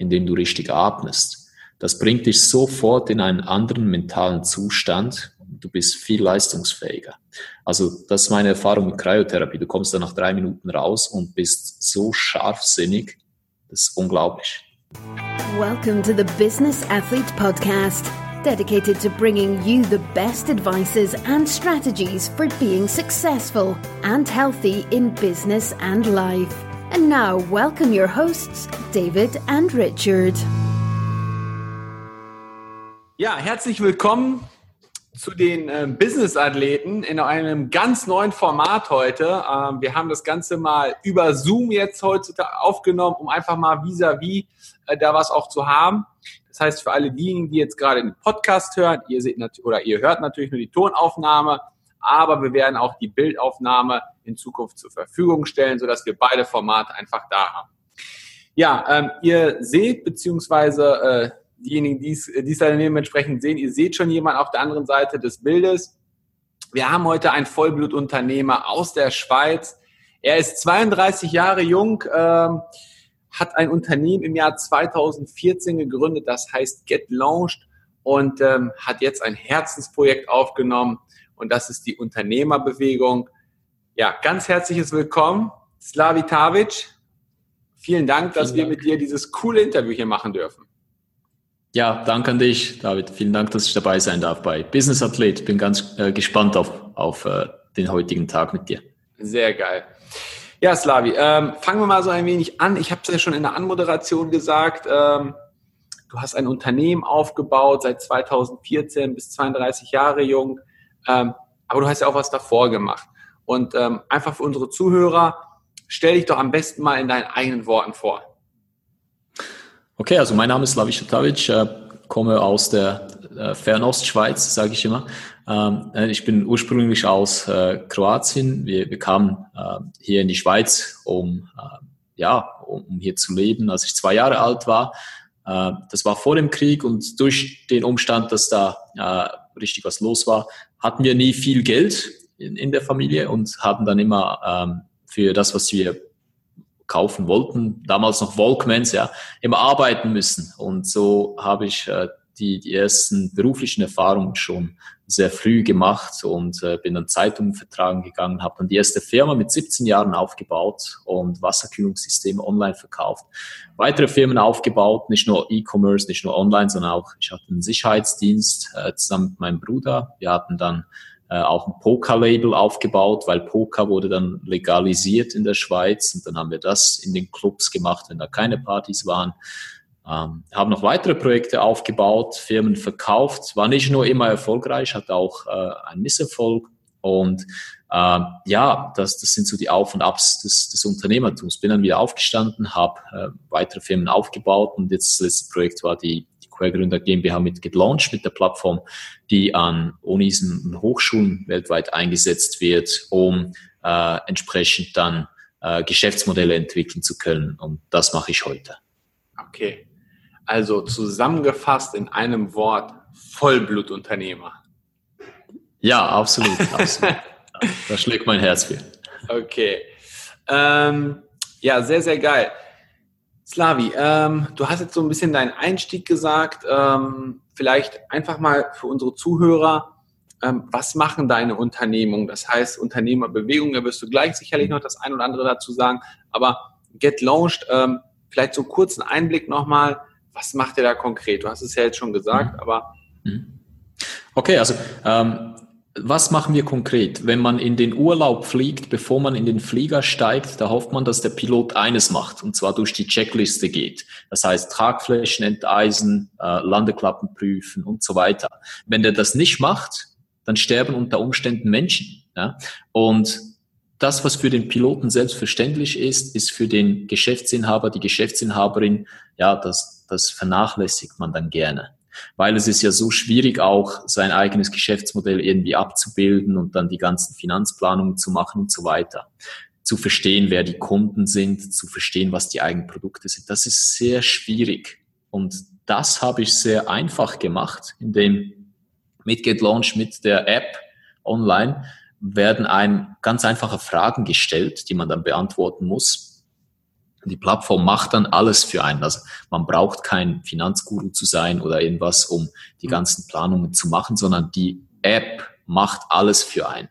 indem du richtig atmest. Das bringt dich sofort in einen anderen mentalen Zustand. Du bist viel leistungsfähiger. Also das ist meine Erfahrung mit Kryotherapie. Du kommst dann nach drei Minuten raus und bist so scharfsinnig. Das ist unglaublich. Welcome to the Business Athlete Podcast, dedicated to bringing you the best advices and strategies for being successful and healthy in business and life. And now, welcome your hosts, David and Richard. Ja, herzlich willkommen zu den äh, Business-Athleten in einem ganz neuen Format heute. Ähm, wir haben das Ganze mal über Zoom jetzt heute aufgenommen, um einfach mal vis-à-vis -vis, äh, da was auch zu haben. Das heißt, für alle diejenigen, die jetzt gerade den Podcast hören, ihr seht oder ihr hört natürlich nur die Tonaufnahme, aber wir werden auch die Bildaufnahme in Zukunft zur Verfügung stellen, sodass wir beide Formate einfach da haben. Ja, ähm, ihr seht, beziehungsweise äh, diejenigen, die es daneben entsprechend sehen, ihr seht schon jemand auf der anderen Seite des Bildes. Wir haben heute einen Vollblutunternehmer aus der Schweiz. Er ist 32 Jahre jung, ähm, hat ein Unternehmen im Jahr 2014 gegründet, das heißt Get Launched und ähm, hat jetzt ein Herzensprojekt aufgenommen und das ist die Unternehmerbewegung. Ja, ganz herzliches Willkommen, Slavi Tavic. Vielen Dank, dass Vielen wir mit dir dieses coole Interview hier machen dürfen. Ja, danke an dich, David. Vielen Dank, dass ich dabei sein darf bei Business Athlet. Bin ganz äh, gespannt auf, auf äh, den heutigen Tag mit dir. Sehr geil. Ja, Slavi, ähm, fangen wir mal so ein wenig an. Ich habe es ja schon in der Anmoderation gesagt. Ähm, du hast ein Unternehmen aufgebaut, seit 2014 bis 32 Jahre jung. Ähm, aber du hast ja auch was davor gemacht. Und ähm, einfach für unsere Zuhörer, stell dich doch am besten mal in deinen eigenen Worten vor. Okay, also mein Name ist Slavi Šatavic, äh, komme aus der äh, Fernostschweiz, sage ich immer. Ähm, äh, ich bin ursprünglich aus äh, Kroatien. Wir, wir kamen äh, hier in die Schweiz, um, äh, ja, um, um hier zu leben, als ich zwei Jahre alt war. Das war vor dem Krieg und durch den Umstand, dass da äh, richtig was los war, hatten wir nie viel Geld in, in der Familie und hatten dann immer ähm, für das, was wir kaufen wollten, damals noch Walkmans, ja, immer arbeiten müssen. Und so habe ich äh, die, die ersten beruflichen Erfahrungen schon sehr früh gemacht und äh, bin dann Zeitungen vertragen gegangen, habe dann die erste Firma mit 17 Jahren aufgebaut und Wasserkühlungssysteme online verkauft. Weitere Firmen aufgebaut, nicht nur E-Commerce, nicht nur online, sondern auch ich hatte einen Sicherheitsdienst äh, zusammen mit meinem Bruder. Wir hatten dann äh, auch ein Poker-Label aufgebaut, weil Poker wurde dann legalisiert in der Schweiz und dann haben wir das in den Clubs gemacht, wenn da keine Partys waren. Ähm, haben noch weitere Projekte aufgebaut, Firmen verkauft, war nicht nur immer erfolgreich, hatte auch äh, einen Misserfolg. Und äh, ja, das, das sind so die Auf und Abs des, des Unternehmertums. Bin dann wieder aufgestanden, habe äh, weitere Firmen aufgebaut und jetzt das letzte Projekt war die, die Quergründer GmbH mit gelauncht mit der Plattform, die an Unis und Hochschulen weltweit eingesetzt wird, um äh, entsprechend dann äh, Geschäftsmodelle entwickeln zu können. Und das mache ich heute. Okay. Also zusammengefasst in einem Wort, Vollblutunternehmer. Ja, absolut, absolut. da schlägt mein Herz für. Okay. Ähm, ja, sehr, sehr geil. Slavi, ähm, du hast jetzt so ein bisschen deinen Einstieg gesagt. Ähm, vielleicht einfach mal für unsere Zuhörer, ähm, was machen deine Unternehmungen? Das heißt, Unternehmerbewegung, da wirst du gleich sicherlich noch das ein oder andere dazu sagen. Aber Get Launched, ähm, vielleicht so einen Einblick nochmal was macht ihr da konkret? Du hast es ja jetzt schon gesagt, mhm. aber. Mhm. Okay, also ähm, was machen wir konkret? Wenn man in den Urlaub fliegt, bevor man in den Flieger steigt, da hofft man, dass der Pilot eines macht, und zwar durch die Checkliste geht. Das heißt, Tragflächen enteisen, äh, Landeklappen prüfen und so weiter. Wenn der das nicht macht, dann sterben unter Umständen Menschen. Ja? Und das, was für den Piloten selbstverständlich ist, ist für den Geschäftsinhaber, die Geschäftsinhaberin, ja, das, das vernachlässigt man dann gerne. Weil es ist ja so schwierig auch, sein eigenes Geschäftsmodell irgendwie abzubilden und dann die ganzen Finanzplanungen zu machen und so weiter. Zu verstehen, wer die Kunden sind, zu verstehen, was die eigenen Produkte sind. Das ist sehr schwierig. Und das habe ich sehr einfach gemacht, indem mit GetLaunch, mit der App online, werden einem ganz einfache Fragen gestellt, die man dann beantworten muss Die Plattform macht dann alles für einen. Also man braucht kein Finanzguru zu sein oder irgendwas, um die mhm. ganzen Planungen zu machen, sondern die App macht alles für einen.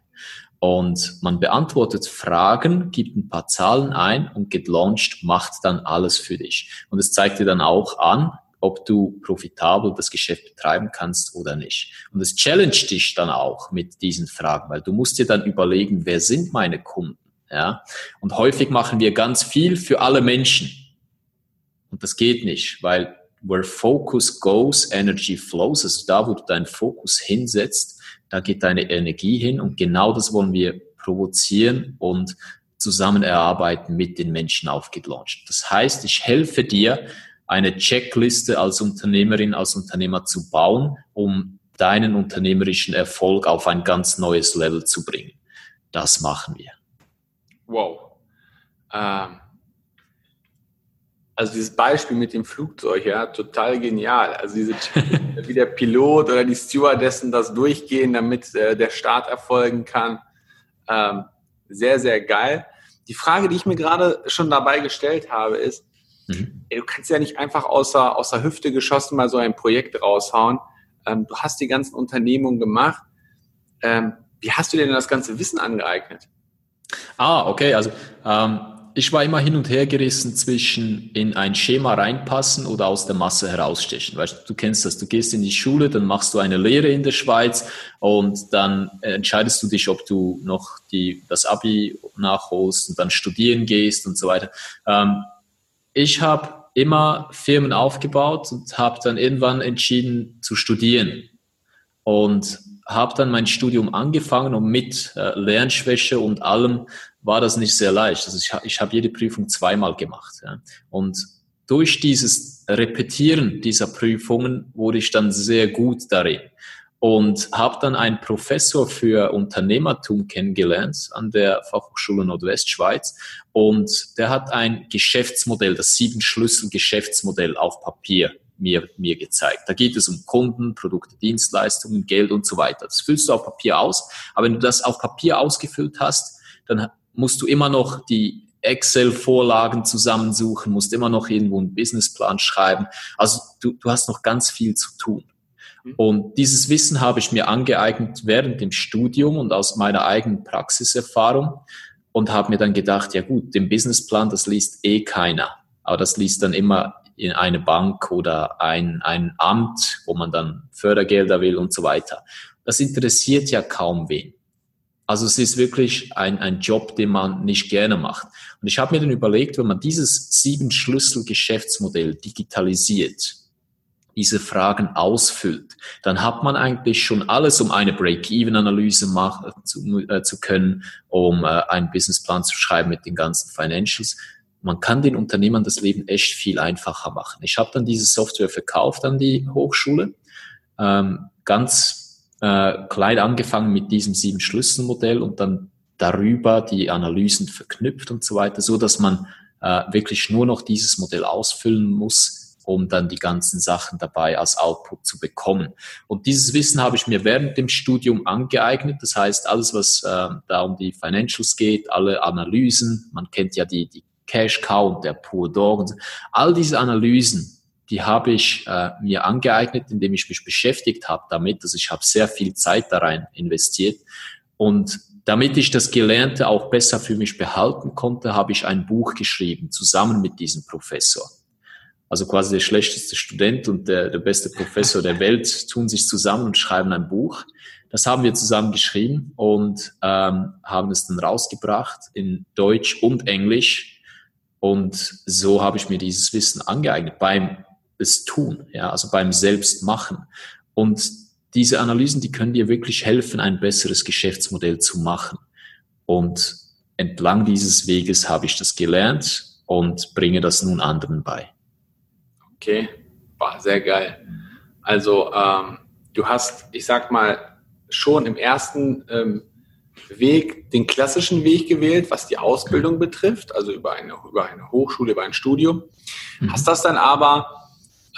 Und man beantwortet Fragen, gibt ein paar Zahlen ein und geht launched, macht dann alles für dich. Und es zeigt dir dann auch an, ob du profitabel das Geschäft betreiben kannst oder nicht. Und es challenge dich dann auch mit diesen Fragen, weil du musst dir dann überlegen, wer sind meine Kunden? Ja? Und häufig machen wir ganz viel für alle Menschen. Und das geht nicht, weil where focus goes, energy flows, also da, wo du deinen Fokus hinsetzt, da geht deine Energie hin und genau das wollen wir provozieren und zusammen erarbeiten mit den Menschen aufgelauncht. Das heißt, ich helfe dir, eine Checkliste als Unternehmerin, als Unternehmer zu bauen, um deinen unternehmerischen Erfolg auf ein ganz neues Level zu bringen. Das machen wir. Wow. Ähm, also dieses Beispiel mit dem Flugzeug, ja, total genial. Also diese wie der Pilot oder die Stewardessen das durchgehen, damit äh, der Start erfolgen kann. Ähm, sehr, sehr geil. Die Frage, die ich mir gerade schon dabei gestellt habe, ist, Mhm. Du kannst ja nicht einfach außer, außer Hüfte geschossen mal so ein Projekt raushauen. Ähm, du hast die ganzen Unternehmungen gemacht. Ähm, wie hast du dir denn das ganze Wissen angeeignet? Ah, okay. Also ähm, ich war immer hin und her gerissen zwischen in ein Schema reinpassen oder aus der Masse herausstechen. Weißt du, du kennst das. Du gehst in die Schule, dann machst du eine Lehre in der Schweiz und dann entscheidest du dich, ob du noch die, das Abi nachholst und dann studieren gehst und so weiter. Ähm, ich habe immer Firmen aufgebaut und habe dann irgendwann entschieden zu studieren und habe dann mein Studium angefangen und mit äh, Lernschwäche und allem war das nicht sehr leicht. Also ich, ich habe jede Prüfung zweimal gemacht. Ja. Und durch dieses Repetieren dieser Prüfungen wurde ich dann sehr gut darin und habe dann einen Professor für Unternehmertum kennengelernt an der Fachhochschule Nordwestschweiz und der hat ein Geschäftsmodell, das sieben Schlüssel Geschäftsmodell auf Papier mir, mir gezeigt. Da geht es um Kunden, Produkte, Dienstleistungen, Geld und so weiter. Das füllst du auf Papier aus, aber wenn du das auf Papier ausgefüllt hast, dann musst du immer noch die Excel-Vorlagen zusammensuchen, musst immer noch irgendwo einen Businessplan schreiben. Also du, du hast noch ganz viel zu tun. Mhm. Und dieses Wissen habe ich mir angeeignet während dem Studium und aus meiner eigenen Praxiserfahrung und habe mir dann gedacht, ja gut, den Businessplan, das liest eh keiner. Aber das liest dann immer in eine Bank oder ein, ein Amt, wo man dann Fördergelder will und so weiter. Das interessiert ja kaum wen. Also es ist wirklich ein, ein Job, den man nicht gerne macht. Und ich habe mir dann überlegt, wenn man dieses sieben Schlüssel Geschäftsmodell digitalisiert, diese Fragen ausfüllt, dann hat man eigentlich schon alles, um eine Break-Even-Analyse machen zu, äh, zu können, um äh, einen Businessplan zu schreiben mit den ganzen Financials. Man kann den Unternehmern das Leben echt viel einfacher machen. Ich habe dann diese Software verkauft an die Hochschule, ähm, ganz äh, klein angefangen mit diesem sieben Schlüsselmodell und dann darüber die Analysen verknüpft und so weiter, so dass man äh, wirklich nur noch dieses Modell ausfüllen muss, um dann die ganzen Sachen dabei als Output zu bekommen. Und dieses Wissen habe ich mir während dem Studium angeeignet. Das heißt, alles, was äh, da um die Financials geht, alle Analysen, man kennt ja die, die Cash Cow und der Poor Dog, und all diese Analysen, die habe ich äh, mir angeeignet, indem ich mich beschäftigt habe damit. Also ich habe sehr viel Zeit da rein investiert. Und damit ich das Gelernte auch besser für mich behalten konnte, habe ich ein Buch geschrieben, zusammen mit diesem Professor. Also quasi der schlechteste Student und der, der beste Professor der Welt tun sich zusammen und schreiben ein Buch. Das haben wir zusammen geschrieben und ähm, haben es dann rausgebracht in Deutsch und Englisch. Und so habe ich mir dieses Wissen angeeignet beim es tun, ja, also beim Selbstmachen. Und diese Analysen, die können dir wirklich helfen, ein besseres Geschäftsmodell zu machen. Und entlang dieses Weges habe ich das gelernt und bringe das nun anderen bei. Okay, war sehr geil. Also ähm, du hast, ich sag mal, schon im ersten ähm, Weg den klassischen Weg gewählt, was die Ausbildung betrifft, also über eine, über eine Hochschule, über ein Studium. Mhm. Hast das dann aber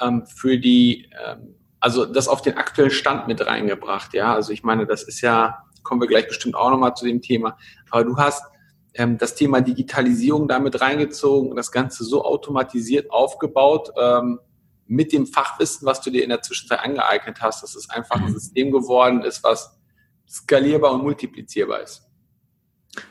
ähm, für die, ähm, also das auf den aktuellen Stand mit reingebracht, ja. Also ich meine, das ist ja, kommen wir gleich bestimmt auch nochmal zu dem Thema, aber du hast ähm, das Thema Digitalisierung damit reingezogen und das Ganze so automatisiert aufgebaut ähm, mit dem Fachwissen, was du dir in der Zwischenzeit angeeignet hast, dass es einfach ein mhm. System geworden ist, was skalierbar und multiplizierbar ist.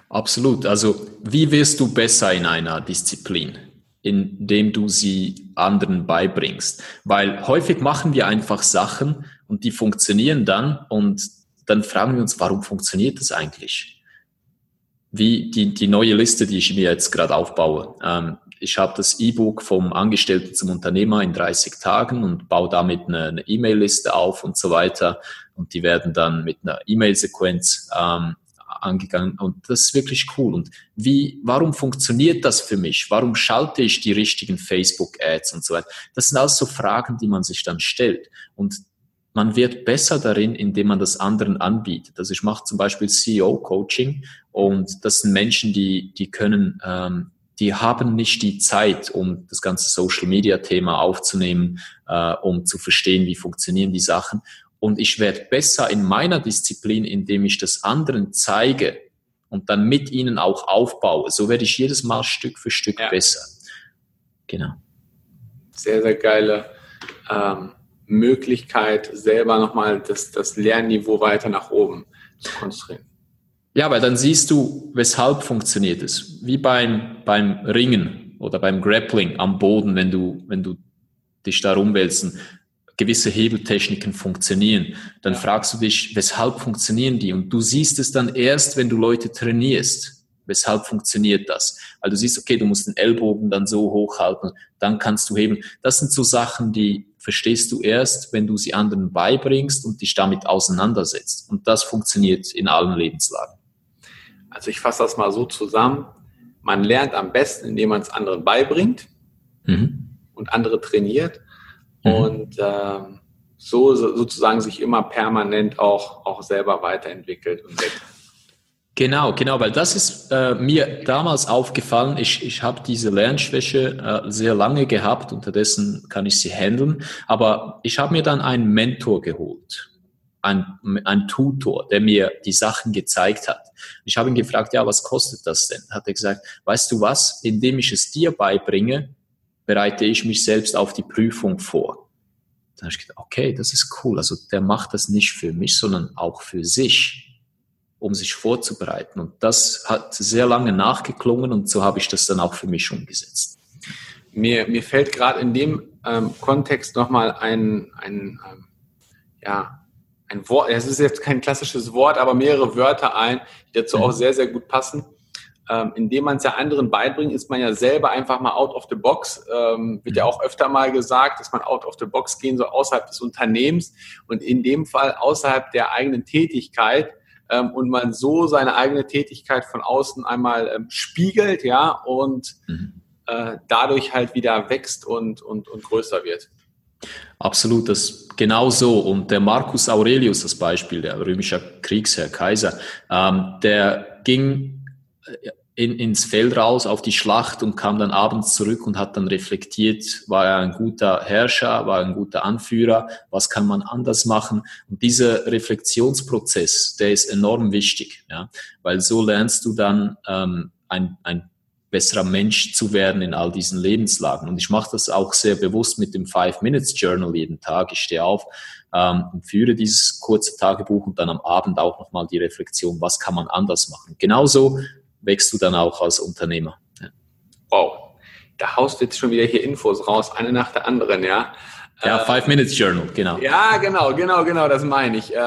Absolut. Also wie wirst du besser in einer Disziplin? indem du sie anderen beibringst. Weil häufig machen wir einfach Sachen und die funktionieren dann und dann fragen wir uns, warum funktioniert das eigentlich? Wie die, die neue Liste, die ich mir jetzt gerade aufbaue. Ähm, ich habe das E-Book vom Angestellten zum Unternehmer in 30 Tagen und baue damit eine E-Mail-Liste auf und so weiter. Und die werden dann mit einer E-Mail-Sequenz ähm, angegangen und das ist wirklich cool. Und wie, warum funktioniert das für mich? Warum schalte ich die richtigen Facebook-Ads und so weiter? Das sind alles so Fragen, die man sich dann stellt. Und man wird besser darin, indem man das anderen anbietet. Also ich mache zum Beispiel CEO-Coaching und das sind Menschen, die, die können, ähm, die haben nicht die Zeit, um das ganze Social-Media-Thema aufzunehmen, äh, um zu verstehen, wie funktionieren die Sachen. Und ich werde besser in meiner Disziplin, indem ich das anderen zeige und dann mit ihnen auch aufbaue. So werde ich jedes Mal Stück für Stück ja. besser. Genau. Sehr, sehr geile ähm, Möglichkeit, selber nochmal das, das Lernniveau weiter nach oben zu konstruieren. Ja, weil dann siehst du, weshalb funktioniert es. Wie beim, beim Ringen oder beim Grappling am Boden, wenn du, wenn du dich da rumwälzen gewisse Hebeltechniken funktionieren, dann ja. fragst du dich, weshalb funktionieren die? Und du siehst es dann erst, wenn du Leute trainierst. Weshalb funktioniert das? Weil du siehst, okay, du musst den Ellbogen dann so hochhalten, dann kannst du heben. Das sind so Sachen, die verstehst du erst, wenn du sie anderen beibringst und dich damit auseinandersetzt. Und das funktioniert in allen Lebenslagen. Also ich fasse das mal so zusammen. Man lernt am besten, indem man es anderen beibringt mhm. und andere trainiert mhm. und ähm, so sozusagen sich immer permanent auch, auch selber weiterentwickelt und wächst. Genau, genau, weil das ist äh, mir damals aufgefallen. Ich, ich habe diese Lernschwäche äh, sehr lange gehabt, unterdessen kann ich sie handeln. Aber ich habe mir dann einen Mentor geholt, ein, ein Tutor, der mir die Sachen gezeigt hat. Ich habe ihn gefragt, ja, was kostet das denn? Hat er gesagt, weißt du was, indem ich es dir beibringe, bereite ich mich selbst auf die Prüfung vor. Dann habe ich gedacht, okay, das ist cool. Also der macht das nicht für mich, sondern auch für sich, um sich vorzubereiten. Und das hat sehr lange nachgeklungen und so habe ich das dann auch für mich umgesetzt. Mir, mir fällt gerade in dem ähm, Kontext nochmal ein, ein ähm, ja, ein Wort, es ist jetzt kein klassisches Wort, aber mehrere Wörter ein, die dazu mhm. auch sehr, sehr gut passen ähm, indem man es ja anderen beibringt, ist man ja selber einfach mal out of the box. Ähm, wird ja mhm. auch öfter mal gesagt, dass man out of the box gehen soll außerhalb des Unternehmens und in dem Fall außerhalb der eigenen Tätigkeit ähm, und man so seine eigene Tätigkeit von außen einmal ähm, spiegelt, ja, und mhm. äh, dadurch halt wieder wächst und, und, und größer wird. Absolut, das genau so. Und der Marcus Aurelius, das Beispiel, der römische Kriegsherr, Kaiser, ähm, der ging äh, in, ins Feld raus auf die Schlacht und kam dann abends zurück und hat dann reflektiert, war er ein guter Herrscher, war er ein guter Anführer, was kann man anders machen? Und dieser Reflexionsprozess, der ist enorm wichtig, ja, weil so lernst du dann ähm, ein, ein besserer Mensch zu werden in all diesen Lebenslagen. Und ich mache das auch sehr bewusst mit dem Five Minutes Journal jeden Tag. Ich stehe auf ähm, und führe dieses kurze Tagebuch und dann am Abend auch nochmal die Reflexion, was kann man anders machen. Genauso wächst du dann auch als Unternehmer. Ja. Wow, da haust du jetzt schon wieder hier Infos raus, eine nach der anderen, ja. Ja, äh, Five Minutes Journal, genau. Ja, genau, genau, genau, das meine ich. Äh,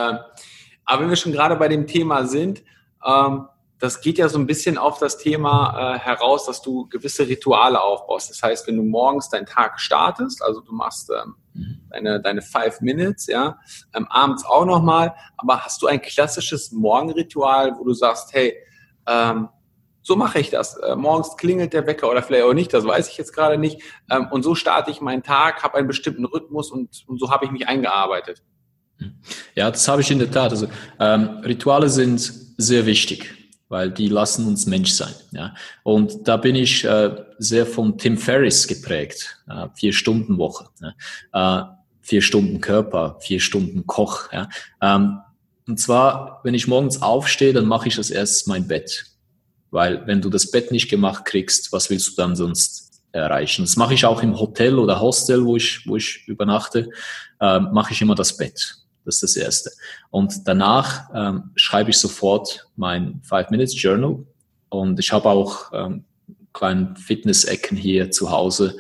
aber wenn wir schon gerade bei dem Thema sind, ähm, das geht ja so ein bisschen auf das Thema äh, heraus, dass du gewisse Rituale aufbaust. Das heißt, wenn du morgens deinen Tag startest, also du machst ähm, mhm. deine, deine Five Minutes, ja, ähm, abends auch nochmal, aber hast du ein klassisches Morgenritual, wo du sagst, hey, ähm, so mache ich das. Äh, morgens klingelt der Wecker oder vielleicht auch nicht, das weiß ich jetzt gerade nicht. Ähm, und so starte ich meinen Tag, habe einen bestimmten Rhythmus und, und so habe ich mich eingearbeitet. Ja, das habe ich in der Tat. Also ähm, Rituale sind sehr wichtig, weil die lassen uns Mensch sein. Ja? Und da bin ich äh, sehr von Tim Ferriss geprägt. Äh, vier Stunden Woche, ja? äh, vier Stunden Körper, vier Stunden Koch. Ja? Ähm, und zwar, wenn ich morgens aufstehe, dann mache ich als erstes mein Bett Weil wenn du das Bett nicht gemacht kriegst, was willst du dann sonst erreichen? Das mache ich auch im Hotel oder Hostel, wo ich, wo ich übernachte, äh, mache ich immer das Bett. Das ist das Erste. Und danach ähm, schreibe ich sofort mein Five Minutes Journal. Und ich habe auch ähm, kleinen Fitness-Ecken hier zu Hause.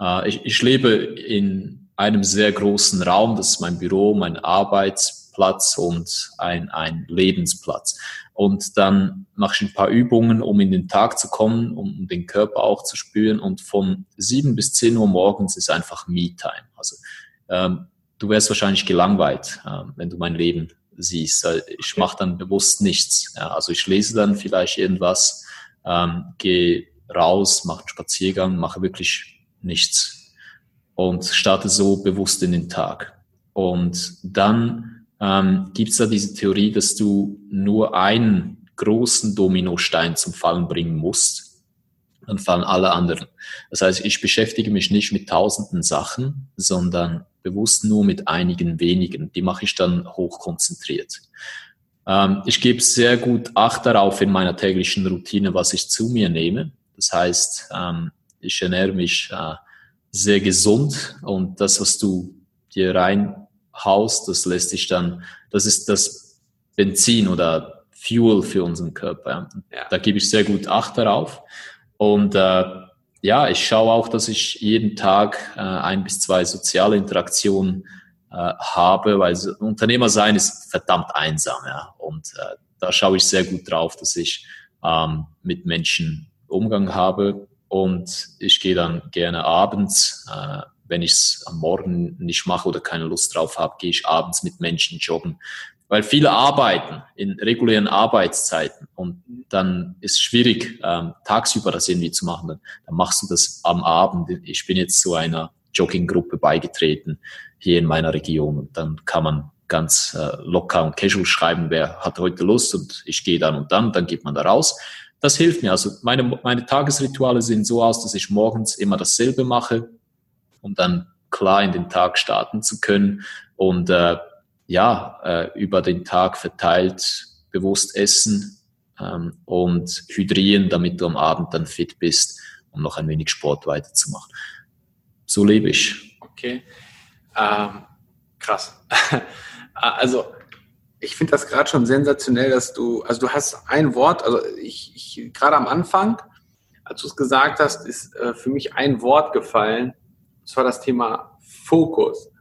Äh, ich, ich lebe in einem sehr großen Raum. Das ist mein Büro, mein Arbeitsplatz und ein, ein Lebensplatz. Und dann mache ich ein paar Übungen, um in den Tag zu kommen, um den Körper auch zu spüren. Und von sieben bis zehn Uhr morgens ist einfach Me-Time. Also ähm, du wärst wahrscheinlich gelangweilt, äh, wenn du mein Leben siehst. Also ich mache dann bewusst nichts. Ja, also ich lese dann vielleicht irgendwas, ähm, gehe raus, mache einen Spaziergang, mache wirklich nichts und starte so bewusst in den Tag. Und dann ähm, gibt es da diese Theorie, dass du nur einen großen Dominostein zum Fallen bringen musst dann fallen alle anderen. Das heißt, ich beschäftige mich nicht mit tausenden Sachen, sondern bewusst nur mit einigen wenigen. Die mache ich dann hochkonzentriert. Ähm, ich gebe sehr gut Acht darauf in meiner täglichen Routine, was ich zu mir nehme. Das heißt, ähm, ich ernähre mich äh, sehr gesund und das, was du dir reinhaust, das lässt sich dann, das ist das Benzin oder Fuel für unseren Körper. Ja. Da gebe ich sehr gut Acht darauf. Und äh, ja, ich schaue auch, dass ich jeden Tag äh, ein bis zwei soziale Interaktionen äh, habe, weil Unternehmer sein ist verdammt einsam. Ja. Und äh, da schaue ich sehr gut drauf, dass ich ähm, mit Menschen Umgang habe. Und ich gehe dann gerne abends, äh, wenn ich es am Morgen nicht mache oder keine Lust drauf habe, gehe ich abends mit Menschen joggen, weil viele arbeiten in regulären Arbeitszeiten und dann ist es schwierig, ähm, tagsüber das irgendwie zu machen. Dann, dann machst du das am Abend. Ich bin jetzt zu einer Jogginggruppe beigetreten hier in meiner Region und dann kann man ganz äh, locker und casual schreiben, wer hat heute Lust und ich gehe dann und dann, dann geht man da raus. Das hilft mir. Also meine, meine Tagesrituale sehen so aus, dass ich morgens immer dasselbe mache, um dann klar in den Tag starten zu können und äh, ja, äh, über den Tag verteilt bewusst essen ähm, und hydrieren, damit du am Abend dann fit bist, um noch ein wenig Sport weiterzumachen. So lebe ich. Okay. Ähm, krass. also ich finde das gerade schon sensationell, dass du, also du hast ein Wort, also ich, ich gerade am Anfang, als du es gesagt hast, ist äh, für mich ein Wort gefallen. Das war das Thema Fokus.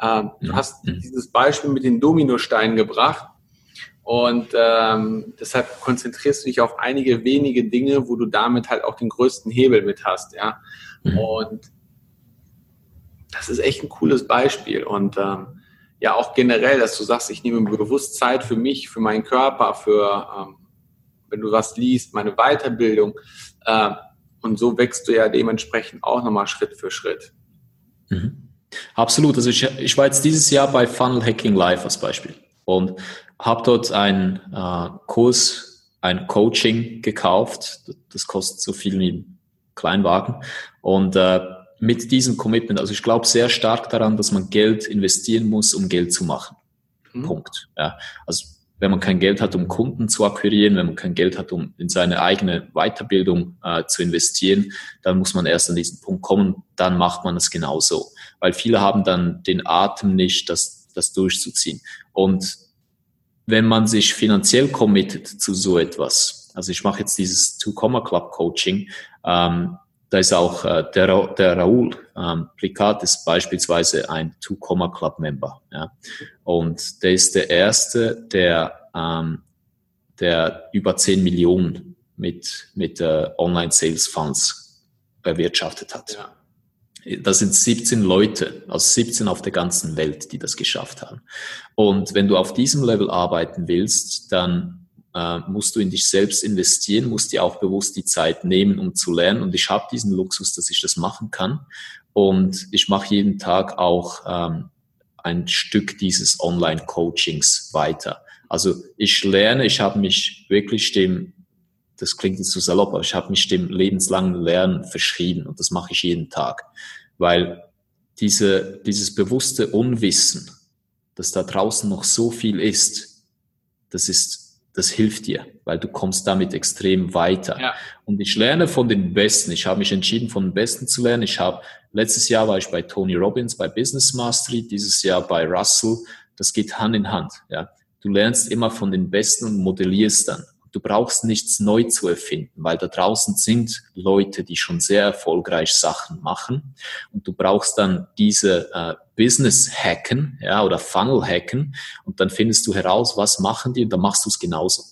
Ähm, du hast mhm. dieses Beispiel mit den Dominosteinen gebracht und ähm, deshalb konzentrierst du dich auf einige wenige Dinge, wo du damit halt auch den größten Hebel mit hast, ja. Mhm. Und das ist echt ein cooles Beispiel und ähm, ja auch generell, dass du sagst, ich nehme bewusst Zeit für mich, für meinen Körper, für ähm, wenn du was liest, meine Weiterbildung äh, und so wächst du ja dementsprechend auch nochmal Schritt für Schritt. Mhm. Absolut. Also ich, ich war jetzt dieses Jahr bei Funnel Hacking Live als Beispiel und habe dort einen äh, Kurs, ein Coaching gekauft. Das kostet so viel wie ein Kleinwagen. Und äh, mit diesem Commitment, also ich glaube sehr stark daran, dass man Geld investieren muss, um Geld zu machen. Mhm. Punkt. Ja. Also wenn man kein Geld hat, um Kunden zu akquirieren, wenn man kein Geld hat, um in seine eigene Weiterbildung äh, zu investieren, dann muss man erst an diesen Punkt kommen, dann macht man es genauso. Weil viele haben dann den Atem nicht, das, das durchzuziehen. Und wenn man sich finanziell committet zu so etwas, also ich mache jetzt dieses Two-Comma-Club Coaching, ähm, da ist auch äh, der, der Raoul ähm, Plikat ist beispielsweise ein Two-Comma-Club-Member. Ja? Und der ist der Erste, der, ähm, der über 10 Millionen mit, mit äh, Online-Sales-Funds erwirtschaftet hat. Ja. Das sind 17 Leute, also 17 auf der ganzen Welt, die das geschafft haben. Und wenn du auf diesem Level arbeiten willst, dann äh, musst du in dich selbst investieren, musst dir auch bewusst die Zeit nehmen, um zu lernen. Und ich habe diesen Luxus, dass ich das machen kann. Und ich mache jeden Tag auch ähm, ein Stück dieses Online-Coachings weiter. Also ich lerne, ich habe mich wirklich dem, das klingt jetzt so salopp, aber ich habe mich dem lebenslangen Lernen verschrieben und das mache ich jeden Tag. Weil diese, dieses bewusste Unwissen, dass da draußen noch so viel ist, das ist das hilft dir, weil du kommst damit extrem weiter. Ja. Und ich lerne von den Besten. Ich habe mich entschieden, von den Besten zu lernen. Ich habe letztes Jahr war ich bei Tony Robbins bei Business Mastery, dieses Jahr bei Russell. Das geht Hand in Hand. Ja, du lernst immer von den Besten und modellierst dann. Du brauchst nichts neu zu erfinden, weil da draußen sind Leute, die schon sehr erfolgreich Sachen machen. Und du brauchst dann diese äh, Business hacken, ja, oder Funnel hacken. Und dann findest du heraus, was machen die, und dann machst du es genauso.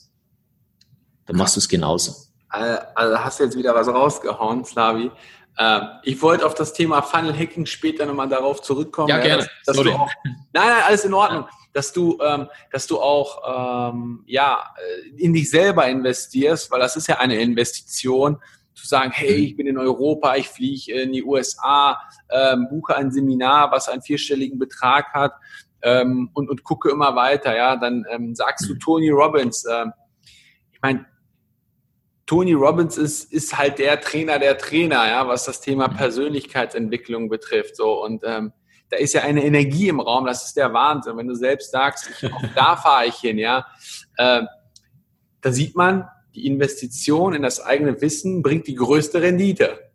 Dann machst du es genauso. Also hast du jetzt wieder was rausgehauen, Slavi. Ähm, ich wollte auf das Thema Funnel Hacking später nochmal darauf zurückkommen. Ja, gerne. Dass, dass du auch, nein, nein, alles in Ordnung dass du, ähm, dass du auch ähm, ja, in dich selber investierst, weil das ist ja eine Investition, zu sagen, hey, ich bin in Europa, ich fliege in die USA, ähm, buche ein Seminar, was einen vierstelligen Betrag hat ähm, und, und gucke immer weiter. Ja, dann ähm, sagst du Tony Robbins. Ähm, ich meine, Tony Robbins ist, ist halt der Trainer der Trainer, ja, was das Thema Persönlichkeitsentwicklung betrifft. So und ähm, da ist ja eine Energie im Raum, das ist der Wahnsinn. Wenn du selbst sagst, ich, auch da fahre ich hin, ja, äh, da sieht man, die Investition in das eigene Wissen bringt die größte Rendite.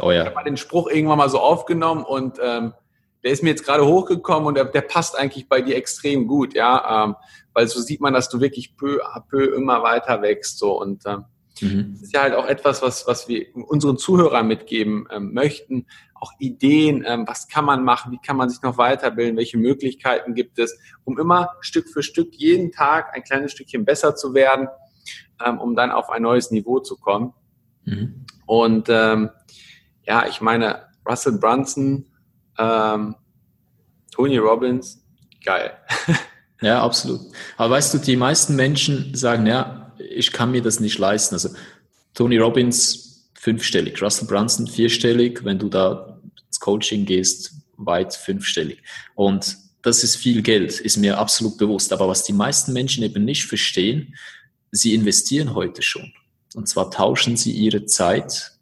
Oh ja. Ich habe mal den Spruch irgendwann mal so aufgenommen und ähm, der ist mir jetzt gerade hochgekommen und der, der passt eigentlich bei dir extrem gut, ja, ähm, weil so sieht man, dass du wirklich peu à peu immer weiter wächst, so und ähm, mhm. das ist ja halt auch etwas, was was wir unseren Zuhörern mitgeben ähm, möchten, auch Ideen, ähm, was kann man machen, wie kann man sich noch weiterbilden, welche Möglichkeiten gibt es, um immer Stück für Stück jeden Tag ein kleines Stückchen besser zu werden, ähm, um dann auf ein neues Niveau zu kommen. Mhm. Und ähm, ja, ich meine, Russell Brunson, ähm, Tony Robbins, geil. Ja, absolut. Aber weißt du, die meisten Menschen sagen, ja, ich kann mir das nicht leisten. Also Tony Robbins fünfstellig, Russell Brunson vierstellig, wenn du da Coaching gehst, weit fünfstellig. Und das ist viel Geld, ist mir absolut bewusst. Aber was die meisten Menschen eben nicht verstehen, sie investieren heute schon. Und zwar tauschen sie ihre Zeit,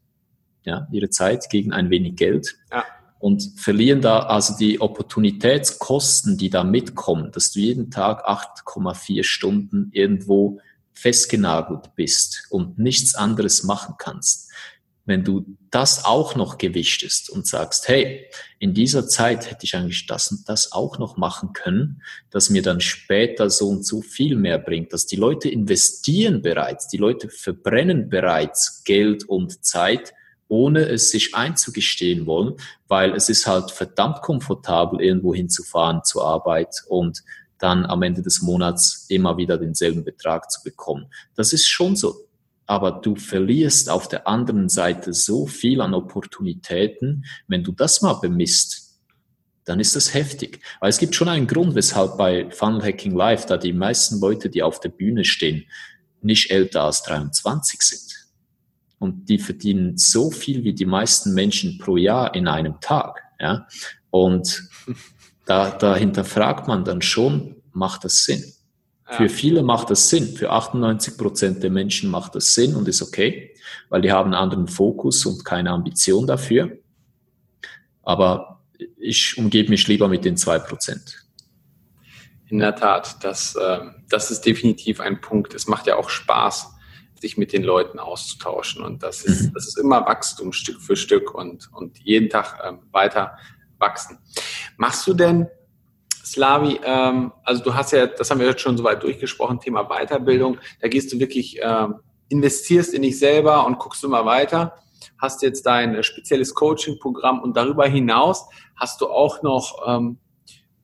ja, ihre Zeit gegen ein wenig Geld. Ja. Und verlieren da also die Opportunitätskosten, die da mitkommen, dass du jeden Tag 8,4 Stunden irgendwo festgenagelt bist und nichts anderes machen kannst wenn du das auch noch gewichtest und sagst, hey, in dieser Zeit hätte ich eigentlich das und das auch noch machen können, dass mir dann später so und so viel mehr bringt, dass die Leute investieren bereits, die Leute verbrennen bereits Geld und Zeit, ohne es sich einzugestehen wollen, weil es ist halt verdammt komfortabel, irgendwo hinzufahren zur Arbeit und dann am Ende des Monats immer wieder denselben Betrag zu bekommen. Das ist schon so aber du verlierst auf der anderen Seite so viel an Opportunitäten. Wenn du das mal bemisst, dann ist das heftig. Weil es gibt schon einen Grund, weshalb bei Funnel Hacking Live da die meisten Leute, die auf der Bühne stehen, nicht älter als 23 sind. Und die verdienen so viel wie die meisten Menschen pro Jahr in einem Tag. Ja? Und da, da hinterfragt man dann schon, macht das Sinn? Für viele macht das Sinn. Für 98 Prozent der Menschen macht das Sinn und ist okay, weil die haben einen anderen Fokus und keine Ambition dafür. Aber ich umgebe mich lieber mit den zwei Prozent. In der Tat, das, äh, das ist definitiv ein Punkt. Es macht ja auch Spaß, sich mit den Leuten auszutauschen. Und das ist, mhm. das ist immer Wachstum Stück für Stück und, und jeden Tag ähm, weiter wachsen. Machst du denn Slavi, ähm, also du hast ja, das haben wir jetzt schon soweit durchgesprochen, Thema Weiterbildung. Da gehst du wirklich, ähm, investierst in dich selber und guckst immer weiter. Hast jetzt dein äh, spezielles Coaching-Programm und darüber hinaus hast du auch noch ähm,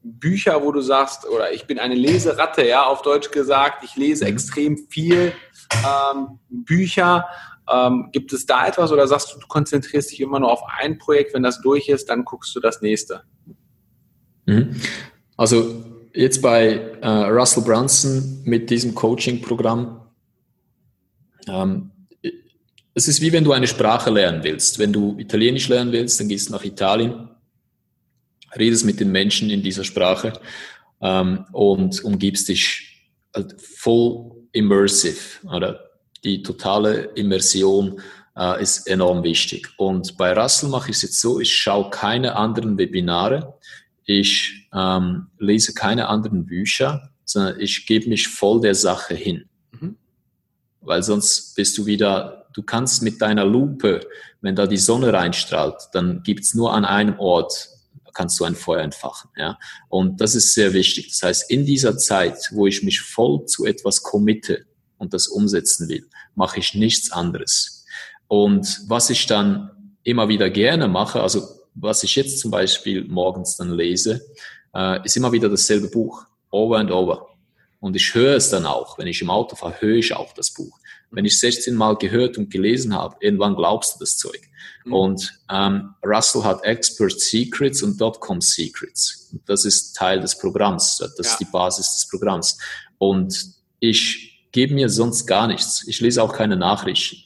Bücher, wo du sagst, oder ich bin eine Leseratte, ja, auf Deutsch gesagt, ich lese mhm. extrem viel ähm, Bücher. Ähm, gibt es da etwas oder sagst du, du konzentrierst dich immer nur auf ein Projekt, wenn das durch ist, dann guckst du das nächste? Mhm. Also jetzt bei äh, Russell Brunson mit diesem Coaching-Programm, ähm, es ist wie wenn du eine Sprache lernen willst. Wenn du Italienisch lernen willst, dann gehst du nach Italien, redest mit den Menschen in dieser Sprache ähm, und umgibst dich halt full immersive oder die totale Immersion äh, ist enorm wichtig. Und bei Russell mache ich es jetzt so, ich schaue keine anderen Webinare, ich ähm, lese keine anderen Bücher. sondern ich gebe mich voll der Sache hin. Mhm. Weil sonst bist du wieder, du kannst mit deiner Lupe, wenn da die Sonne reinstrahlt, dann gibt's nur an einem Ort, kannst du ein Feuer entfachen. Ja? Und das ist sehr wichtig. Das heißt, in dieser Zeit, wo ich mich voll zu etwas committe und das umsetzen will, mache ich nichts anderes. Und was ich dann immer wieder gerne mache, also was ich jetzt zum Beispiel morgens dann lese, äh, ist immer wieder dasselbe Buch, over and over. Und ich höre es dann auch, wenn ich im Auto fahre, höre ich auch das Buch. Wenn ich 16 Mal gehört und gelesen habe, irgendwann glaubst du das Zeug. Mhm. Und ähm, Russell hat Expert Secrets und Dotcom Secrets. Das ist Teil des Programms. Das ist ja. die Basis des Programms. Und ich gebe mir sonst gar nichts. Ich lese auch keine Nachrichten.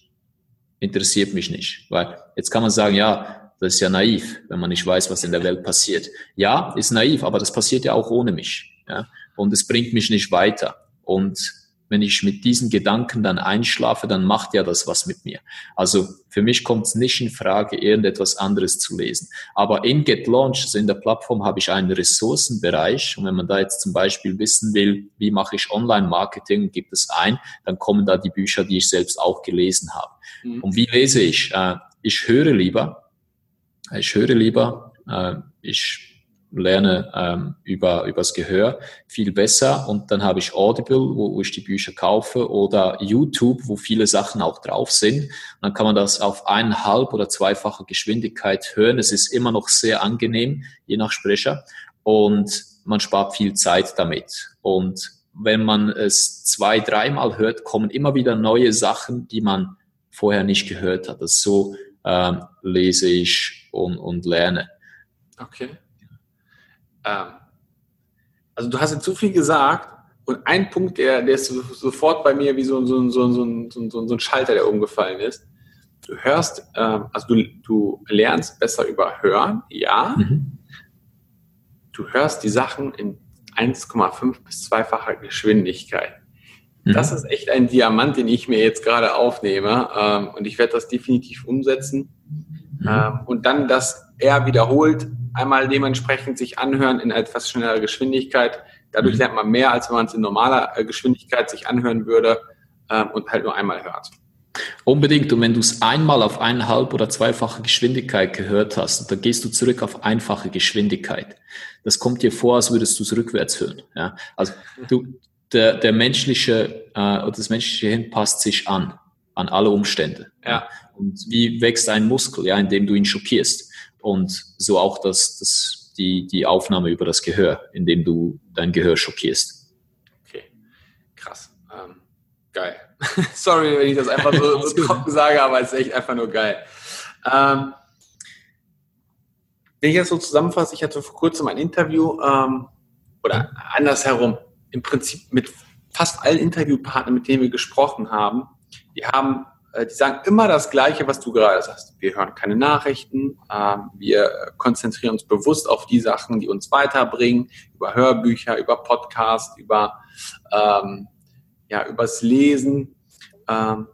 Interessiert mich nicht. Weil jetzt kann man sagen, ja, das ist ja naiv, wenn man nicht weiß, was in der Welt passiert. Ja, ist naiv, aber das passiert ja auch ohne mich. Ja? Und es bringt mich nicht weiter. Und wenn ich mit diesen Gedanken dann einschlafe, dann macht ja das was mit mir. Also für mich kommt es nicht in Frage, irgendetwas anderes zu lesen. Aber in Get Launch, also in der Plattform, habe ich einen Ressourcenbereich. Und wenn man da jetzt zum Beispiel wissen will, wie mache ich Online-Marketing, gibt es ein, dann kommen da die Bücher, die ich selbst auch gelesen habe. Mhm. Und wie lese ich? Äh, ich höre lieber. Ich höre lieber. Äh, ich lerne ähm, über übers Gehör viel besser und dann habe ich Audible, wo, wo ich die Bücher kaufe oder YouTube, wo viele Sachen auch drauf sind. Und dann kann man das auf eineinhalb oder zweifache Geschwindigkeit hören. Es ist immer noch sehr angenehm, je nach Sprecher und man spart viel Zeit damit. Und wenn man es zwei, dreimal hört, kommen immer wieder neue Sachen, die man vorher nicht gehört hat. Das so ähm, lese ich und, und lerne. Okay. Ähm, also du hast jetzt so viel gesagt und ein Punkt, der, der ist sofort bei mir wie so, so, so, so, so, so ein Schalter, der umgefallen ist. Du hörst, ähm, also du, du lernst besser über Hören, ja. Mhm. Du hörst die Sachen in 1,5 bis zweifacher Geschwindigkeit. Mhm. Das ist echt ein Diamant, den ich mir jetzt gerade aufnehme ähm, und ich werde das definitiv umsetzen. Mhm. Ähm, und dann das er wiederholt einmal dementsprechend sich anhören in etwas schnellerer Geschwindigkeit. Dadurch mhm. lernt man mehr, als wenn man es in normaler äh, Geschwindigkeit sich anhören würde ähm, und halt nur einmal hört. Unbedingt. Und wenn du es einmal auf eineinhalb oder zweifache Geschwindigkeit gehört hast, dann gehst du zurück auf einfache Geschwindigkeit. Das kommt dir vor, als würdest du es rückwärts hören. Ja? Also du, der, der menschliche äh, das menschliche Hirn passt sich an an alle Umstände. Ja. Und wie wächst ein Muskel, ja, indem du ihn schockierst und so auch das, das, die, die Aufnahme über das Gehör, indem du dein Gehör schockierst. Okay, krass. Ähm, geil. Sorry, wenn ich das einfach so, so trocken sage, aber es ist echt einfach nur geil. Ähm, wenn ich das so zusammenfasse, ich hatte vor kurzem ein Interview ähm, oder andersherum, im Prinzip mit fast allen Interviewpartnern, mit denen wir gesprochen haben, die haben die sagen immer das Gleiche, was du gerade sagst. Wir hören keine Nachrichten, ähm, wir konzentrieren uns bewusst auf die Sachen, die uns weiterbringen, über Hörbücher, über Podcast, über ähm, ja, übers Lesen. Ähm,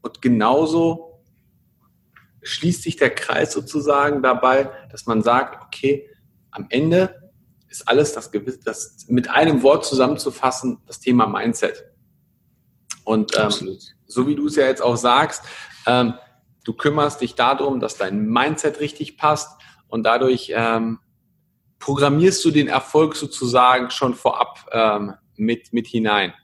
und genauso schließt sich der Kreis sozusagen dabei, dass man sagt, okay, am Ende ist alles das, das mit einem Wort zusammenzufassen, das Thema Mindset. Und ähm, so wie du es ja jetzt auch sagst, ähm, du kümmerst dich darum, dass dein Mindset richtig passt und dadurch ähm, programmierst du den Erfolg sozusagen schon vorab ähm, mit, mit hinein.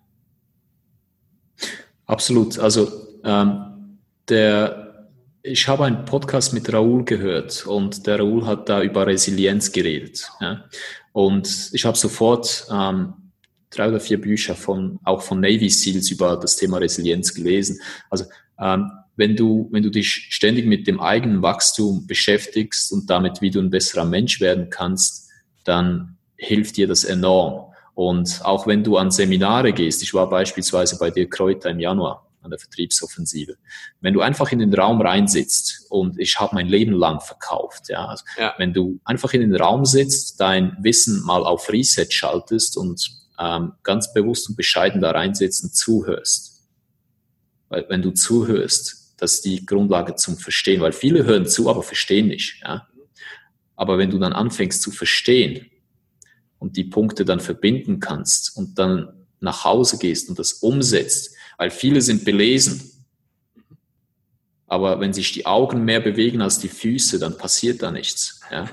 Absolut. Also ähm, der, ich habe einen Podcast mit Raoul gehört und der Raoul hat da über Resilienz geredet. Ja? Und ich habe sofort ähm, drei oder vier Bücher von, auch von Navy Seals über das Thema Resilienz gelesen. Also, ähm, wenn du, wenn du dich ständig mit dem eigenen Wachstum beschäftigst und damit, wie du ein besserer Mensch werden kannst, dann hilft dir das enorm. Und auch wenn du an Seminare gehst, ich war beispielsweise bei dir Kräuter im Januar an der Vertriebsoffensive. Wenn du einfach in den Raum reinsitzt und ich habe mein Leben lang verkauft, ja, also ja. wenn du einfach in den Raum sitzt, dein Wissen mal auf Reset schaltest und ähm, ganz bewusst und bescheiden da reinsetzen, zuhörst. Weil wenn du zuhörst, das ist die Grundlage zum Verstehen, weil viele hören zu, aber verstehen nicht. Ja? Aber wenn du dann anfängst zu verstehen, und die Punkte dann verbinden kannst und dann nach Hause gehst und das umsetzt, weil viele sind belesen. Aber wenn sich die Augen mehr bewegen als die Füße, dann passiert da nichts. Ja?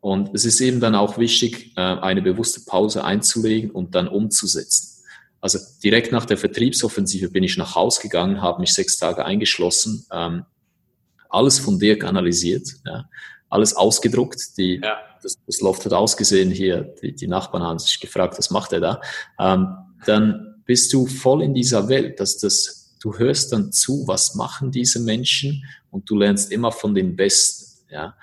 Und es ist eben dann auch wichtig, äh, eine bewusste Pause einzulegen und dann umzusetzen. Also direkt nach der Vertriebsoffensive bin ich nach Haus gegangen, habe mich sechs Tage eingeschlossen, ähm, alles von Dirk analysiert, alles ausgedruckt. Die, ja. das, das Loft hat ausgesehen hier, die, die Nachbarn haben sich gefragt, was macht er da? Ähm, dann bist du voll in dieser Welt, dass das, du hörst dann zu, was machen diese Menschen und du lernst immer von den Besten. Ja?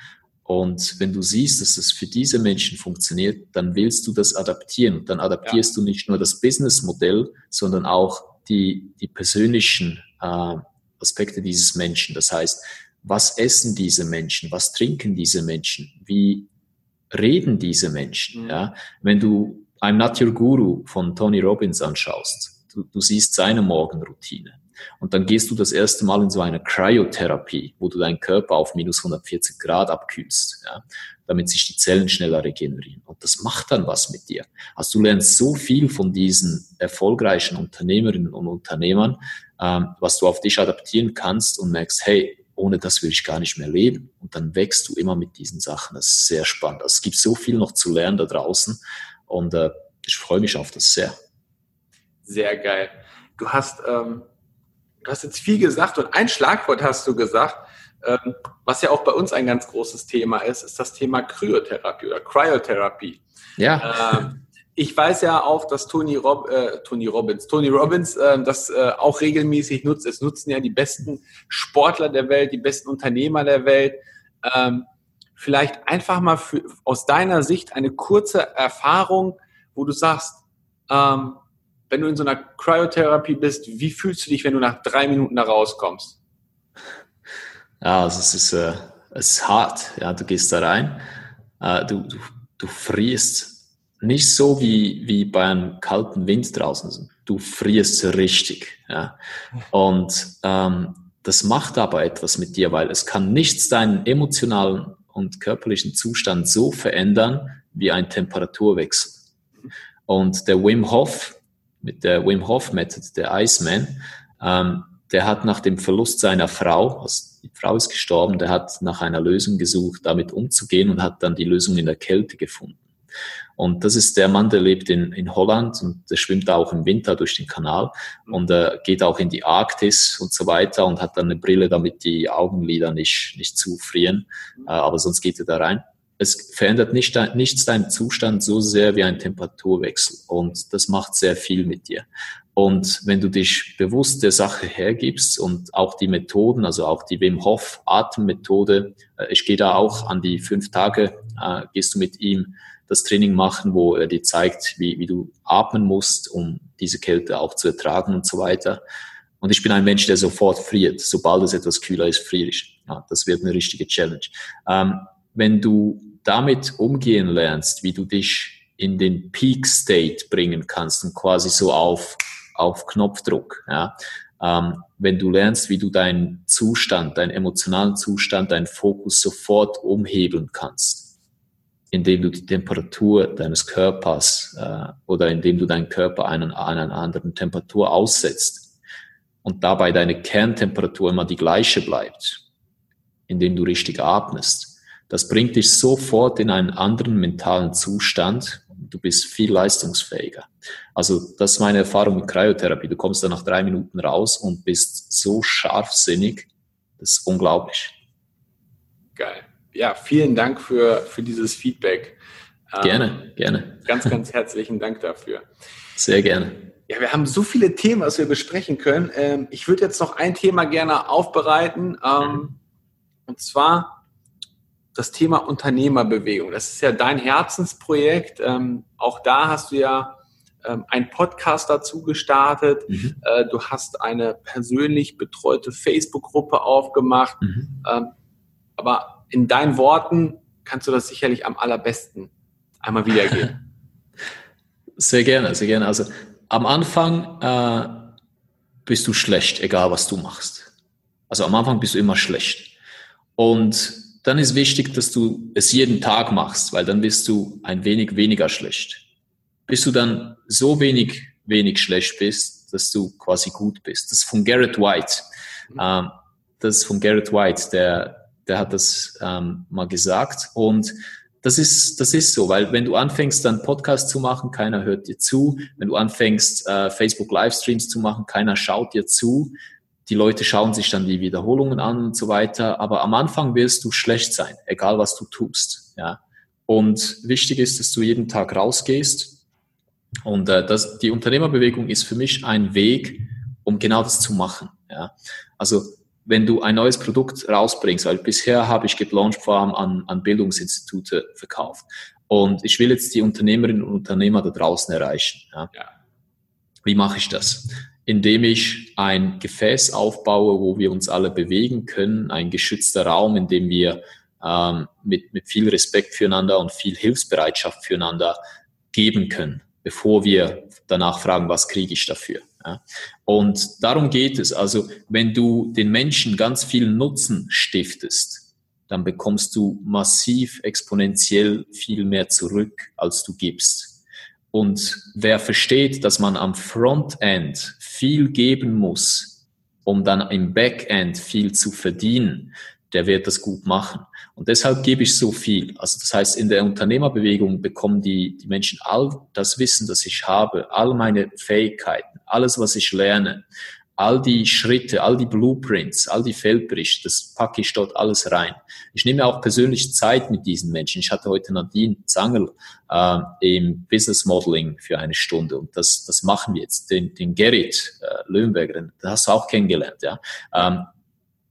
Und wenn du siehst, dass das für diese Menschen funktioniert, dann willst du das adaptieren. Und dann adaptierst ja. du nicht nur das Businessmodell, sondern auch die, die persönlichen äh, Aspekte dieses Menschen. Das heißt, was essen diese Menschen? Was trinken diese Menschen? Wie reden diese Menschen? Mhm. Ja? Wenn du I'm Not Your Guru von Tony Robbins anschaust, du, du siehst seine Morgenroutine. Und dann gehst du das erste Mal in so eine Cryotherapie, wo du deinen Körper auf minus 140 Grad abkühlst, ja, damit sich die Zellen schneller regenerieren. Und das macht dann was mit dir. Also du lernst so viel von diesen erfolgreichen Unternehmerinnen und Unternehmern, ähm, was du auf dich adaptieren kannst und merkst, hey, ohne das will ich gar nicht mehr leben. Und dann wächst du immer mit diesen Sachen. Das ist sehr spannend. Also es gibt so viel noch zu lernen da draußen und äh, ich freue mich auf das sehr. Sehr geil. Du hast ähm, du hast jetzt viel gesagt und ein Schlagwort hast du gesagt, ähm, was ja auch bei uns ein ganz großes Thema ist, ist das Thema Kryotherapie oder Cryotherapie. Ja. Ähm, ich weiß ja auch, dass Tony, Rob, äh, Tony Robbins, Tony Robbins äh, das äh, auch regelmäßig nutzt. Es nutzen ja die besten Sportler der Welt, die besten Unternehmer der Welt. Ähm, vielleicht einfach mal für, aus deiner Sicht eine kurze Erfahrung, wo du sagst, ähm, wenn du in so einer Cryotherapie bist, wie fühlst du dich, wenn du nach drei Minuten da rauskommst? Ja, also es ist, äh, es ist hart. Ja, du gehst da rein, äh, du, du, du frierst nicht so wie, wie bei einem kalten Wind draußen. Du frierst richtig. Ja. Und ähm, das macht aber etwas mit dir, weil es kann nichts deinen emotionalen und körperlichen Zustand so verändern wie ein Temperaturwechsel. Und der Wim Hof, mit der Wim Hof Method, der Iceman, ähm, der hat nach dem Verlust seiner Frau, also die Frau ist gestorben, der hat nach einer Lösung gesucht, damit umzugehen und hat dann die Lösung in der Kälte gefunden. Und das ist der Mann, der lebt in, in Holland und der schwimmt auch im Winter durch den Kanal und äh, geht auch in die Arktis und so weiter und hat dann eine Brille, damit die Augenlider nicht, nicht zufrieren. Äh, aber sonst geht er da rein es verändert nicht, nichts deinen Zustand so sehr wie ein Temperaturwechsel. Und das macht sehr viel mit dir. Und wenn du dich bewusst der Sache hergibst und auch die Methoden, also auch die Wim Hof Atemmethode, äh, ich gehe da auch an die fünf Tage, äh, gehst du mit ihm das Training machen, wo er dir zeigt, wie, wie du atmen musst, um diese Kälte auch zu ertragen und so weiter. Und ich bin ein Mensch, der sofort friert. Sobald es etwas kühler ist, friere ich. Ja, das wird eine richtige Challenge. Ähm, wenn du damit umgehen lernst, wie du dich in den Peak State bringen kannst und quasi so auf, auf Knopfdruck, ja. Ähm, wenn du lernst, wie du deinen Zustand, deinen emotionalen Zustand, deinen Fokus sofort umhebeln kannst, indem du die Temperatur deines Körpers äh, oder indem du deinen Körper einen, einer anderen Temperatur aussetzt und dabei deine Kerntemperatur immer die gleiche bleibt, indem du richtig atmest, das bringt dich sofort in einen anderen mentalen Zustand. Du bist viel leistungsfähiger. Also das ist meine Erfahrung mit Kryotherapie. Du kommst dann nach drei Minuten raus und bist so scharfsinnig. Das ist unglaublich. Geil. Ja, vielen Dank für, für dieses Feedback. Gerne, ähm, gerne. Ganz, ganz herzlichen Dank dafür. Sehr gerne. Ja, wir haben so viele Themen, was wir besprechen können. Ähm, ich würde jetzt noch ein Thema gerne aufbereiten. Ähm, mhm. Und zwar das Thema Unternehmerbewegung. Das ist ja dein Herzensprojekt. Ähm, auch da hast du ja ähm, einen Podcast dazu gestartet. Mhm. Äh, du hast eine persönlich betreute Facebook-Gruppe aufgemacht. Mhm. Ähm, aber in deinen Worten kannst du das sicherlich am allerbesten einmal wiedergeben. Sehr gerne, sehr gerne. Also am Anfang äh, bist du schlecht, egal was du machst. Also am Anfang bist du immer schlecht. Und dann ist wichtig, dass du es jeden Tag machst, weil dann bist du ein wenig weniger schlecht. bis du dann so wenig, wenig schlecht bist, dass du quasi gut bist. Das ist von Garrett White. Mhm. Ähm, das ist von Garrett White, der, der hat das ähm, mal gesagt. Und das ist, das ist so, weil wenn du anfängst, dann Podcast zu machen, keiner hört dir zu. Wenn du anfängst, äh, Facebook Livestreams zu machen, keiner schaut dir zu. Die Leute schauen sich dann die Wiederholungen an und so weiter. Aber am Anfang wirst du schlecht sein, egal was du tust. Ja. Und wichtig ist, dass du jeden Tag rausgehst. Und äh, das, die Unternehmerbewegung ist für mich ein Weg, um genau das zu machen. Ja. Also wenn du ein neues Produkt rausbringst, weil bisher habe ich gelauncht vor allem an, an Bildungsinstitute verkauft. Und ich will jetzt die Unternehmerinnen und Unternehmer da draußen erreichen. Ja. ja. Wie mache ich das? Indem ich ein Gefäß aufbaue, wo wir uns alle bewegen können, ein geschützter Raum, in dem wir ähm, mit, mit viel Respekt füreinander und viel Hilfsbereitschaft füreinander geben können, bevor wir danach fragen, was kriege ich dafür. Ja. Und darum geht es. Also wenn du den Menschen ganz viel Nutzen stiftest, dann bekommst du massiv exponentiell viel mehr zurück, als du gibst. Und wer versteht, dass man am Frontend viel geben muss, um dann im Backend viel zu verdienen, der wird das gut machen. Und deshalb gebe ich so viel. Also das heißt, in der Unternehmerbewegung bekommen die, die Menschen all das Wissen, das ich habe, all meine Fähigkeiten, alles, was ich lerne, all die Schritte, all die Blueprints, all die Feldberichte, das packe ich dort alles rein. Ich nehme auch persönlich Zeit mit diesen Menschen. Ich hatte heute Nadine Zangel äh, im Business Modeling für eine Stunde und das, das machen wir jetzt. Den, den Gerrit äh, Löwenberger, den hast du auch kennengelernt. Ja. Ähm,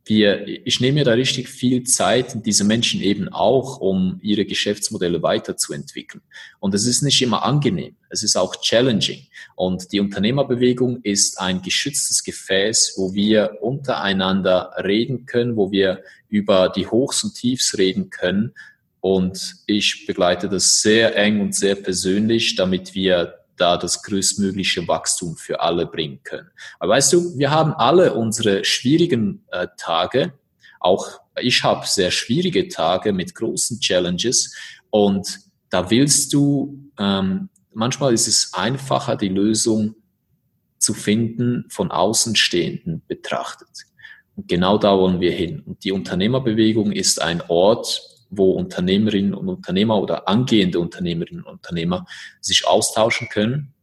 wir, ich nehme mir da richtig viel Zeit, diese Menschen eben auch, um ihre Geschäftsmodelle weiterzuentwickeln. Und es ist nicht immer angenehm, es ist auch challenging. Und die Unternehmerbewegung ist ein geschütztes Gefäß, wo wir untereinander reden können, wo wir über die Hochs und Tiefs reden können. Und ich begleite das sehr eng und sehr persönlich, damit wir da das größtmögliche Wachstum für alle bringen können. Aber weißt du, wir haben alle unsere schwierigen äh, Tage. Auch ich habe sehr schwierige Tage mit großen Challenges und da willst du, ähm, manchmal ist es einfacher, die Lösung zu finden von Außenstehenden betrachtet. Und genau da wollen wir hin. Und die Unternehmerbewegung ist ein Ort, wo Unternehmerinnen und Unternehmer oder angehende Unternehmerinnen und Unternehmer sich austauschen können.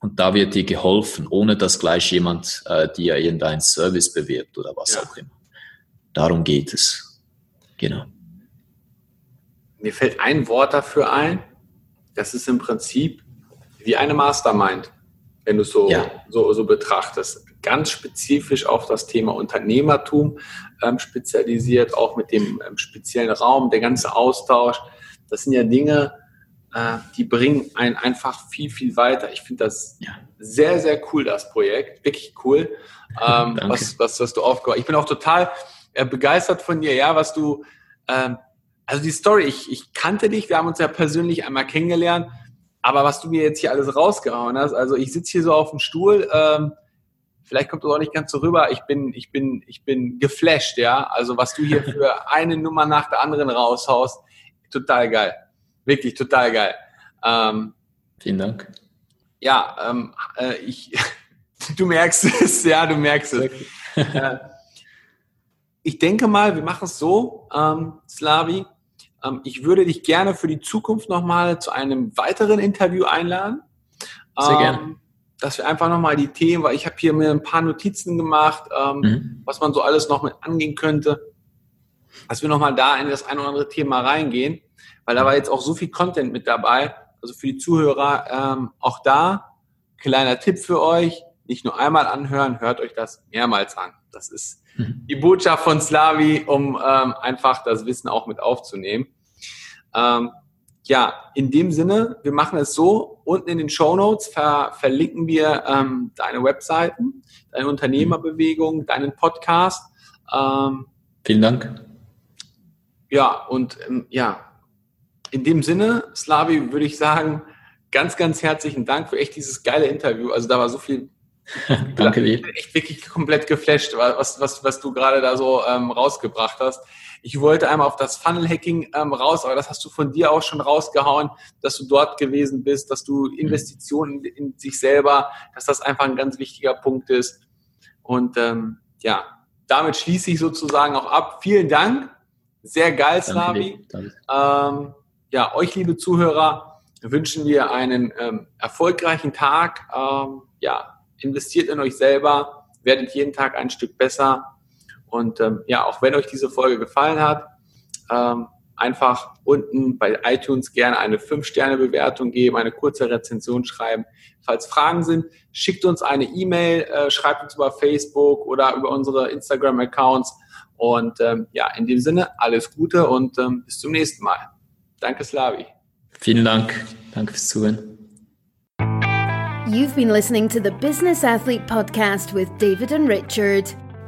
Und da wird dir geholfen, ohne dass gleich jemand äh, dir irgendeinen Service bewirbt oder was ja. auch immer. Darum geht es. Genau. Mir fällt ein Wort dafür ein. Das ist im Prinzip wie eine Mastermind, wenn du es so, ja. so, so betrachtest ganz spezifisch auf das Thema Unternehmertum ähm, spezialisiert, auch mit dem ähm, speziellen Raum, der ganze Austausch. Das sind ja Dinge, äh, die bringen einen einfach viel, viel weiter. Ich finde das ja. sehr, sehr cool, das Projekt. Wirklich cool, ähm, was, was, was du aufgebaut Ich bin auch total äh, begeistert von dir, ja, was du, ähm, also die Story, ich, ich kannte dich, wir haben uns ja persönlich einmal kennengelernt, aber was du mir jetzt hier alles rausgehauen hast, also ich sitze hier so auf dem Stuhl, ähm, vielleicht kommt es auch nicht ganz so rüber. Ich bin, ich bin, ich bin geflasht, ja. Also was du hier für eine Nummer nach der anderen raushaust, total geil. Wirklich total geil. Ähm, Vielen Dank. Ja, ähm, äh, ich, du merkst es, ja, du merkst es. äh, ich denke mal, wir machen es so, ähm, Slavi. Ähm, ich würde dich gerne für die Zukunft nochmal zu einem weiteren Interview einladen. Sehr gerne ähm, dass wir einfach nochmal die Themen, weil ich habe hier mir ein paar Notizen gemacht, ähm, mhm. was man so alles noch mit angehen könnte, dass wir nochmal da in das ein oder andere Thema reingehen, weil da war jetzt auch so viel Content mit dabei. Also für die Zuhörer ähm, auch da, kleiner Tipp für euch, nicht nur einmal anhören, hört euch das mehrmals an. Das ist mhm. die Botschaft von Slavi, um ähm, einfach das Wissen auch mit aufzunehmen. Ähm, ja, in dem Sinne, wir machen es so, unten in den Show Notes ver verlinken wir ähm, deine Webseiten, deine Unternehmerbewegung, deinen Podcast. Ähm, Vielen Dank. Ja, und ähm, ja, in dem Sinne, Slavi, würde ich sagen, ganz, ganz herzlichen Dank für echt dieses geile Interview. Also da war so viel. Danke dir. Echt wirklich komplett geflasht, was, was, was du gerade da so ähm, rausgebracht hast. Ich wollte einmal auf das Funnel-Hacking ähm, raus, aber das hast du von dir auch schon rausgehauen, dass du dort gewesen bist, dass du Investitionen in, in sich selber, dass das einfach ein ganz wichtiger Punkt ist. Und ähm, ja, damit schließe ich sozusagen auch ab. Vielen Dank. Sehr geil, Slavi. Ähm, ja, euch, liebe Zuhörer, wünschen wir einen ähm, erfolgreichen Tag. Ähm, ja, investiert in euch selber, werdet jeden Tag ein Stück besser. Und ähm, ja, auch wenn euch diese Folge gefallen hat, ähm, einfach unten bei iTunes gerne eine 5-Sterne-Bewertung geben, eine kurze Rezension schreiben. Falls Fragen sind, schickt uns eine E-Mail, äh, schreibt uns über Facebook oder über unsere Instagram-Accounts. Und ähm, ja, in dem Sinne, alles Gute und ähm, bis zum nächsten Mal. Danke, Slavi. Vielen Dank. Danke fürs Zuhören. You've been listening to the Business Athlete Podcast with David and Richard.